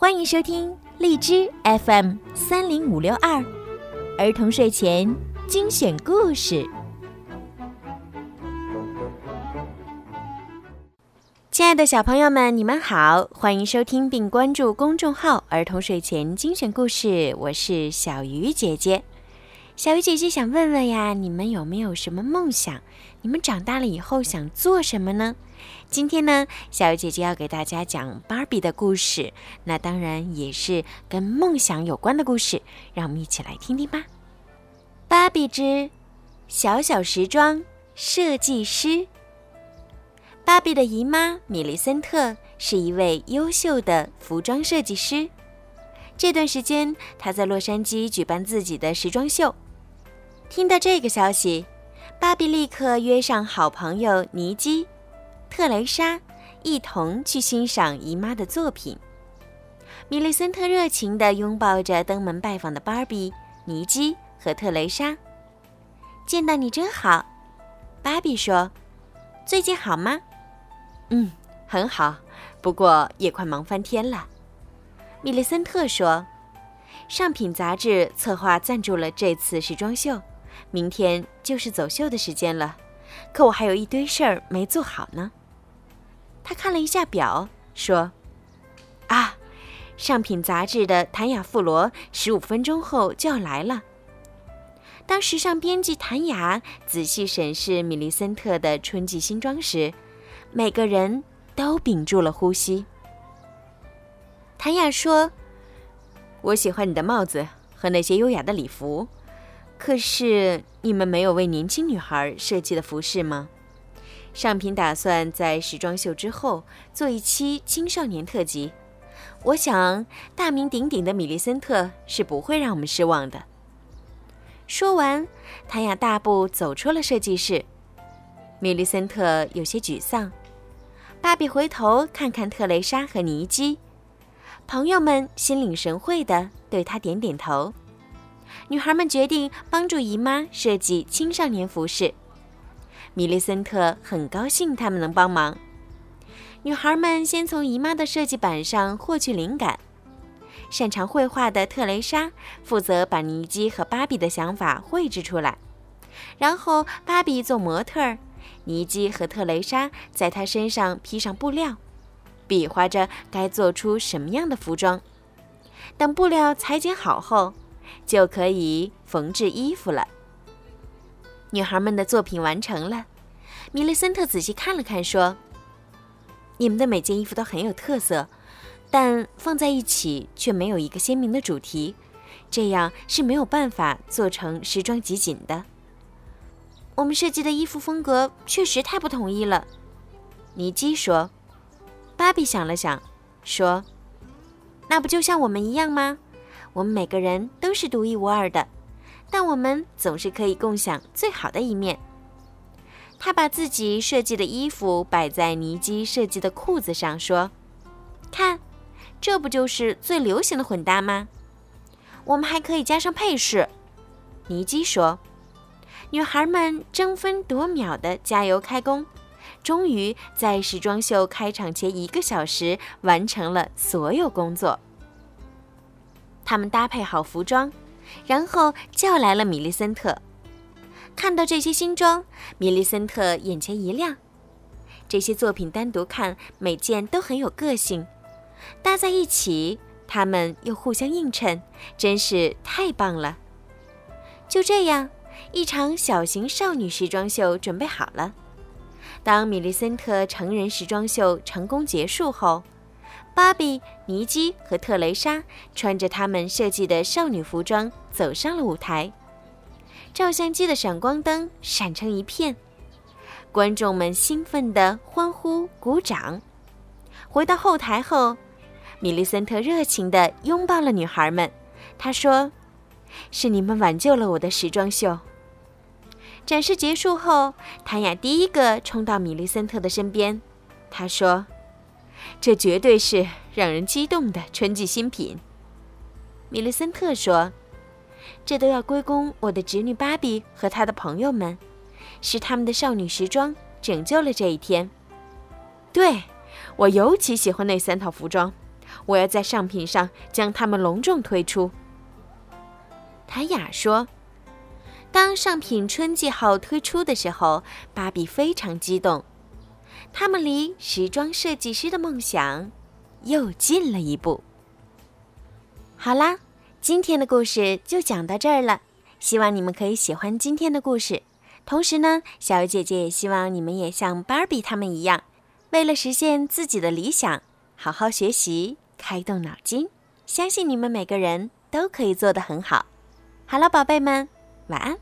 欢迎收听荔枝 FM 三零五六二儿童睡前精选故事。亲爱的小朋友们，你们好，欢迎收听并关注公众号“儿童睡前精选故事”，我是小鱼姐姐。小鱼姐姐想问问呀，你们有没有什么梦想？你们长大了以后想做什么呢？今天呢，小鱼姐姐要给大家讲芭比的故事，那当然也是跟梦想有关的故事，让我们一起来听听吧。芭比之小小时装设计师。芭比的姨妈米莉森特是一位优秀的服装设计师。这段时间，她在洛杉矶举办自己的时装秀。听到这个消息，芭比立刻约上好朋友尼基、特蕾莎，一同去欣赏姨妈的作品。米莉森特热情地拥抱着登门拜访的芭比、尼基和特蕾莎。见到你真好，芭比说：“最近好吗？”“嗯，很好，不过也快忙翻天了。”米莉森特说。上品杂志策划赞助了这次时装秀。明天就是走秀的时间了，可我还有一堆事儿没做好呢。他看了一下表，说：“啊，上品杂志的谭雅·富罗十五分钟后就要来了。”当时尚编辑谭雅仔细审视米莉森特的春季新装时，每个人都屏住了呼吸。谭雅说：“我喜欢你的帽子和那些优雅的礼服。”可是你们没有为年轻女孩设计的服饰吗？上品打算在时装秀之后做一期青少年特辑。我想大名鼎鼎的米莉森特是不会让我们失望的。说完，谭雅大步走出了设计室。米莉森特有些沮丧。芭比回头看看特蕾莎和尼基，朋友们心领神会地对她点点头。女孩们决定帮助姨妈设计青少年服饰。米莉森特很高兴他们能帮忙。女孩们先从姨妈的设计板上获取灵感。擅长绘画的特蕾莎负责把尼基和芭比的想法绘制出来，然后芭比做模特儿，尼基和特蕾莎在她身上披上布料，比划着该做出什么样的服装。等布料裁剪好后。就可以缝制衣服了。女孩们的作品完成了，米莉森特仔细看了看，说：“你们的每件衣服都很有特色，但放在一起却没有一个鲜明的主题，这样是没有办法做成时装集锦的。我们设计的衣服风格确实太不统一了。”尼基说。芭比想了想，说：“那不就像我们一样吗？”我们每个人都是独一无二的，但我们总是可以共享最好的一面。他把自己设计的衣服摆在尼基设计的裤子上，说：“看，这不就是最流行的混搭吗？我们还可以加上配饰。”尼基说。女孩们争分夺秒地加油开工，终于在时装秀开场前一个小时完成了所有工作。他们搭配好服装，然后叫来了米莉森特。看到这些新装，米莉森特眼前一亮。这些作品单独看，每件都很有个性；搭在一起，它们又互相映衬，真是太棒了。就这样，一场小型少女时装秀准备好了。当米莉森特成人时装秀成功结束后，芭比、尼基和特蕾莎穿着他们设计的少女服装走上了舞台，照相机的闪光灯闪成一片，观众们兴奋地欢呼鼓掌。回到后台后，米莉森特热情地拥抱了女孩们，她说：“是你们挽救了我的时装秀。”展示结束后，谭雅第一个冲到米莉森特的身边，她说。这绝对是让人激动的春季新品，米莉森特说：“这都要归功我的侄女芭比和她的朋友们，是他们的少女时装拯救了这一天。”对，我尤其喜欢那三套服装，我要在上品上将它们隆重推出。谭雅说：“当上品春季号推出的时候，芭比非常激动，他们离时装设计师的梦想又近了一步。”好啦，今天的故事就讲到这儿了。希望你们可以喜欢今天的故事。同时呢，小姐姐也希望你们也像芭比他们一样，为了实现自己的理想，好好学习，开动脑筋。相信你们每个人都可以做得很好。好了，宝贝们，晚安。